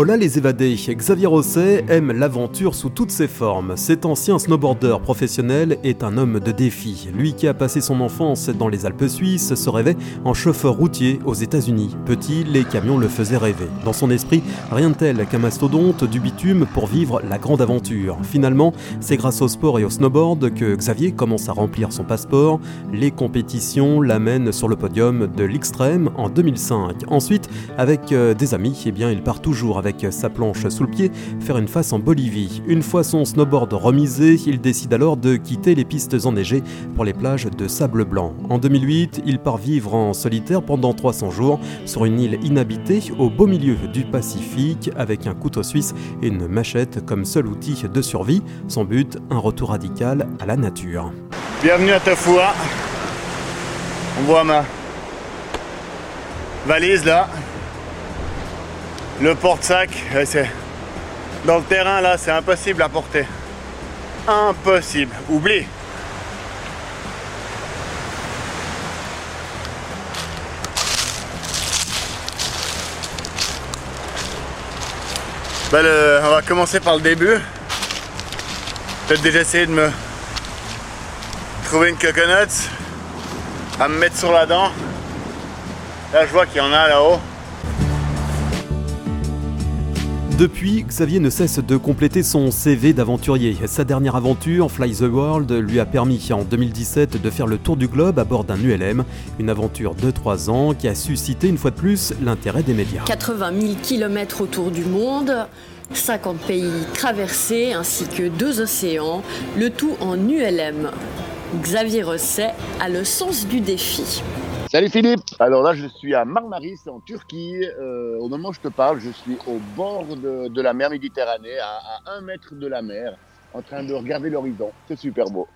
Hola les évadés, Xavier Rosset aime l'aventure sous toutes ses formes. Cet ancien snowboarder professionnel est un homme de défi. Lui qui a passé son enfance dans les Alpes suisses se rêvait en chauffeur routier aux États-Unis. Petit, les camions le faisaient rêver. Dans son esprit, rien de tel qu'un mastodonte du bitume pour vivre la grande aventure. Finalement, c'est grâce au sport et au snowboard que Xavier commence à remplir son passeport. Les compétitions l'amènent sur le podium de l'extrême en 2005. Ensuite, avec euh, des amis, eh bien, il part toujours avec avec sa planche sous le pied, faire une face en Bolivie. Une fois son snowboard remisé, il décide alors de quitter les pistes enneigées pour les plages de sable blanc. En 2008, il part vivre en solitaire pendant 300 jours sur une île inhabitée au beau milieu du Pacifique avec un couteau suisse et une machette comme seul outil de survie. Son but, un retour radical à la nature. Bienvenue à Tafua. On voit ma valise là. Le porte-sac, c'est dans le terrain là, c'est impossible à porter. Impossible. Oublie. Ben, on va commencer par le début. Peut-être déjà essayer de me trouver une coconut à me mettre sur la dent. Là, je vois qu'il y en a là-haut. Depuis, Xavier ne cesse de compléter son CV d'aventurier. Sa dernière aventure, Fly the World, lui a permis en 2017 de faire le tour du globe à bord d'un ULM, une aventure de 3 ans qui a suscité une fois de plus l'intérêt des médias. 80 000 km autour du monde, 50 pays traversés ainsi que deux océans, le tout en ULM. Xavier Rosset a le sens du défi. Salut Philippe Alors là je suis à Marmaris en Turquie. Euh, au moment où je te parle, je suis au bord de, la mer Méditerranée, à, un mètre de la mer, en train de regarder l'horizon. C'est super beau.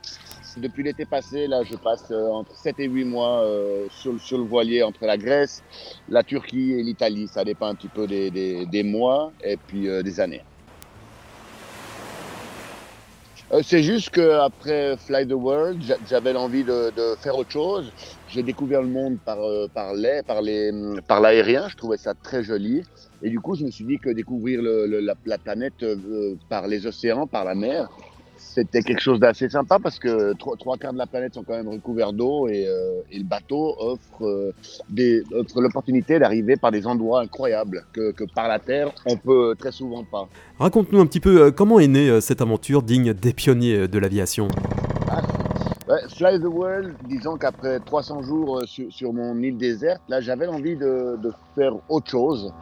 Depuis l'été passé, là je passe euh, entre 7 et 8 mois euh, sur, le voilier entre la Grèce, la Turquie et l'Italie. Ça dépend un petit peu des mois et puis des années. Euh, c'est juste qu'après Fly the World, j'avais l'envie de, faire autre chose. J'ai découvert le monde par, euh, par l'air, par, par l'aérien. Je trouvais ça très joli. Et du coup, je me suis dit que découvrir la, planète euh, par les océans, par la mer, c'était quelque chose d'assez sympa parce que trois, trois, quarts de la planète sont quand même recouverts d'eau et, euh, et, le bateau offre, euh, des, offre l'opportunité d'arriver par des endroits incroyables que, que, par la terre on peut très souvent pas. Raconte-nous un petit peu euh, comment est née cette aventure digne des pionniers de l'aviation. Ah, Fly the World, disons qu'après 300 jours sur, sur, mon île déserte, là j'avais envie de, de, faire autre chose.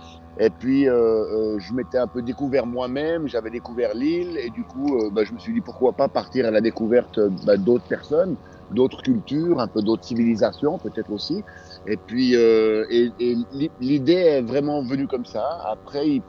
Et puis, euh, euh, je m'étais un peu découvert moi-même, j'avais découvert l'île, et du coup, euh, bah, je me suis dit pourquoi pas partir à la découverte bah, d'autres personnes, d'autres cultures, un peu d'autres civilisations peut-être aussi. Et puis, et, l'idée est vraiment venue comme ça. Après,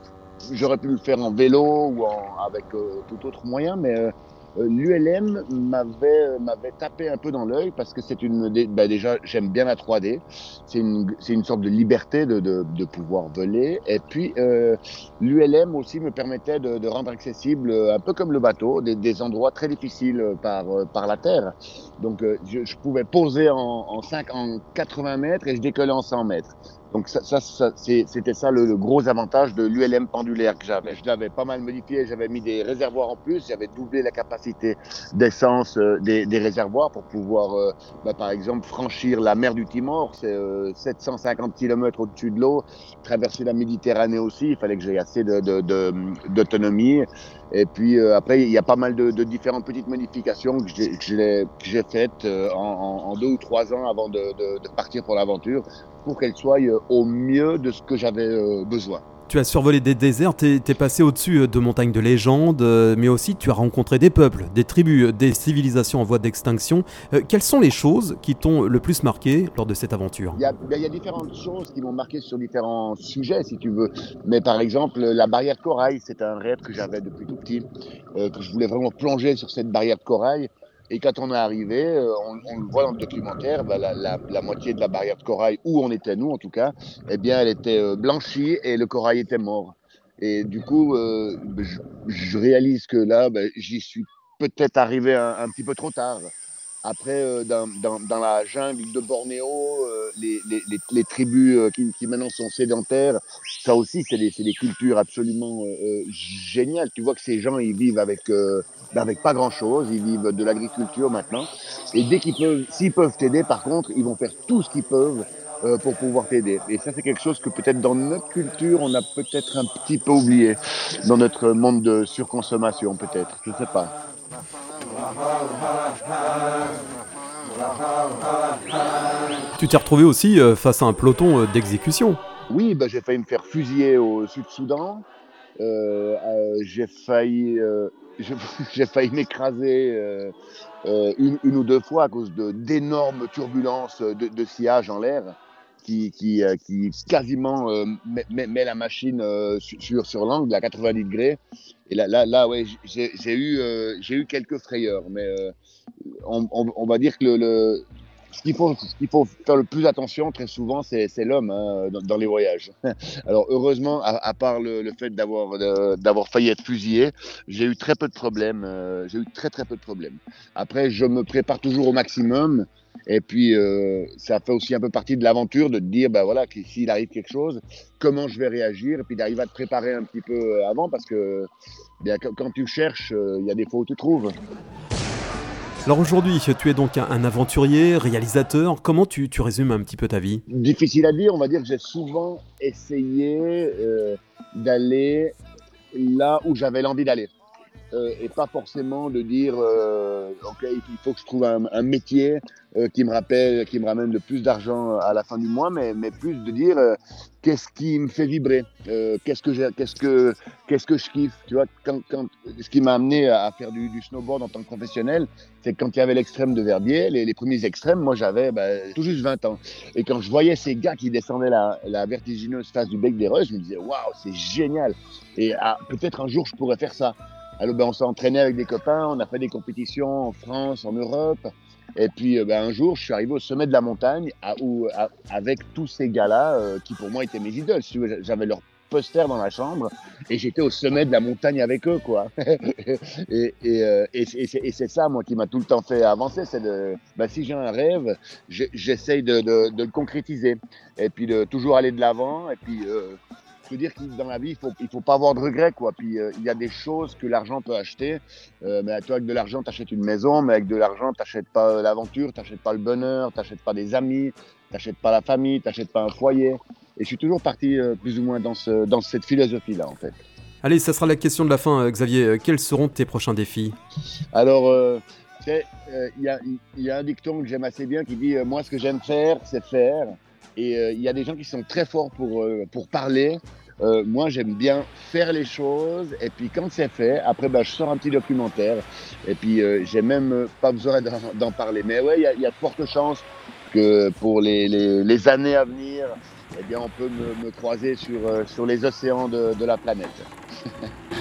j'aurais pu le faire en vélo ou avec tout autre moyen, mais l'ULM m'avait euh, m'avait tapé un peu dans l'œil parce que c'est une bah déjà j'aime bien la 3D c'est une c'est une sorte de liberté de, de, de pouvoir voler. Et puis euh, l'ULM aussi me permettait de, de, rendre accessible un peu comme le bateau des, des endroits très difficiles par par la terre. Donc je, je pouvais poser en en, 5, en 80 mètres et je décollais en 100 mètres donc ça, c'était ça le, gros avantage de l'ULM pendulaire que j'avais. Je l'avais pas mal modifié, j'avais mis des réservoirs en plus, j'avais doublé la capacité d'essence euh, des, réservoirs pour pouvoir, euh, bah, par exemple, franchir la mer du Timor, c'est 750 euh, km au-dessus de l'eau, traverser la Méditerranée aussi, il fallait que j'ai assez d'autonomie. Et puis après, il y a pas mal de, différentes petites modifications que j'ai faites en, en, deux ou trois ans avant de, partir pour l'aventure pour qu'elle soit euh, au mieux de ce que j'avais euh, besoin. Tu as survolé des déserts, tu es, passé au-dessus euh, de montagnes de légende, mais aussi tu as rencontré des peuples, des tribus, des civilisations en voie d'extinction. quelles sont les choses qui t'ont le plus marqué lors de cette aventure? Il y, a, ben, il y, a, différentes choses qui m'ont marqué sur différents sujets, si tu veux. Mais par exemple, la barrière de corail, c'est un rêve que j'avais depuis tout petit, que je voulais vraiment plonger sur cette barrière de corail. Et quand on est arrivé, euh, on, le voit dans le documentaire, bah, la, moitié de la barrière de corail, où on était nous en tout cas, eh bien elle était euh, blanchie et le corail était mort. Et du coup, euh, je, réalise que là, bah, j'y suis peut-être arrivé un, petit peu trop tard. Après, dans, dans, la jungle de Bornéo, les, les, les, tribus qui, qui, maintenant sont sédentaires, ça aussi, c'est des, des, cultures absolument géniales. Tu vois que ces gens, ils vivent avec ben, avec pas grand-chose. Ils vivent de l'agriculture maintenant. Et dès qu'ils peuvent, s'ils peuvent t'aider, par contre, ils vont faire tout ce qu'ils peuvent euh, pour pouvoir t'aider. Et ça, c'est quelque chose que peut-être dans notre culture, on a peut-être un petit peu oublié dans notre monde de surconsommation, peut-être. Je sais pas. Tu t'es retrouvé aussi euh, face à un peloton euh, d'exécution. Oui, ben, j'ai failli me faire fusiller au Sud-Soudan. j'ai failli j'ai failli m'écraser euh, euh, une, ou deux fois à cause d'énormes turbulences de, sillage en l'air qui, qui, euh, qui quasiment met, la machine sur, sur l'angle à 90 degrés. Et là, là, là ouais, j'ai eu, j'ai eu quelques frayeurs, mais on, on, va dire que le, ce qu'il faut, faut faire le plus attention très souvent, c'est, l'homme hein, dans, les voyages. Alors heureusement, à, part le, fait d'avoir, d'avoir failli être fusillé, j'ai eu très peu de problèmes. Euh, j'ai eu très très peu de problèmes. Après, je me prépare toujours au maximum. Et puis, euh, ça fait aussi un peu partie de l'aventure de te dire, ben voilà, s'il arrive quelque chose, comment je vais réagir, et puis d'arriver à te préparer un petit peu avant, parce que bien, quand tu cherches, euh, il y a des fois où tu trouves. Alors aujourd'hui, tu es donc un, aventurier, réalisateur. Comment tu, résumes un petit peu ta vie? Difficile à dire. On va dire que j'ai souvent essayé euh, d'aller là où j'avais l'envie d'aller. Euh, et pas forcément de dire euh, ok il faut que je trouve un, métier euh, qui me rappelle qui me ramène le plus d'argent à la fin du mois mais, mais plus de dire qu'est-ce qui me fait vibrer qu'est-ce que qu'est-ce que qu'est-ce que je kiffe tu vois quand, quand ce qui m'a amené à faire du, snowboard en tant que professionnel c'est quand il y avait l'extrême de Verbier les, les premiers extrêmes moi j'avais bah, tout juste 20 ans. Et quand je voyais ces gars qui descendaient la, la vertigineuse face du bec des Reuses je me disais waouh c'est génial. Et ah, peut-être un jour je pourrais faire ça alors, ben, on s'est entraîné avec des copains, on a fait des compétitions en France, en Europe. Et puis euh, ben, un jour, je suis arrivé au sommet de la montagne avec tous ces gars-là euh, qui pour moi étaient mes idoles. J'avais leur poster dans la chambre et j'étais au sommet de la montagne avec eux, quoi. euh, et, c'est ça, moi, qui m'a tout le temps fait avancer, c'est de, ben, si j'ai un rêve, j'essaye de, le concrétiser et puis de toujours aller de l'avant veux dire que dans la vie, il faut, il faut pas avoir de regrets, quoi. Puis euh, il y a des choses que l'argent peut acheter. Euh, mais toi, avec de l'argent, tu achètes une maison, mais avec de l'argent, tu n'achètes pas l'aventure, tu n'achètes pas le bonheur, tu n'achètes pas des amis, tu n'achètes pas la famille, tu n'achètes pas un foyer. Et je suis toujours parti euh, plus ou moins dans, ce, dans cette philosophie-là, en fait. Allez, ça sera la question de la fin, Xavier. Quels seront tes prochains défis? Alors, il y, a, y, a, un dicton que j'aime assez bien qui dit Moi, ce que j'aime faire, c'est faire. Et il y a des gens qui sont très forts pour, pour parler, euh, moi, j'aime bien faire les choses. Et puis, quand c'est fait, après, bah, je sors un petit documentaire. Et puis, euh, j'ai même euh, pas besoin d'en parler. Mais ouais, il y, a de fortes chances que pour les, les, années à venir, eh bien, on peut me, me croiser sur, sur les océans de, de la planète.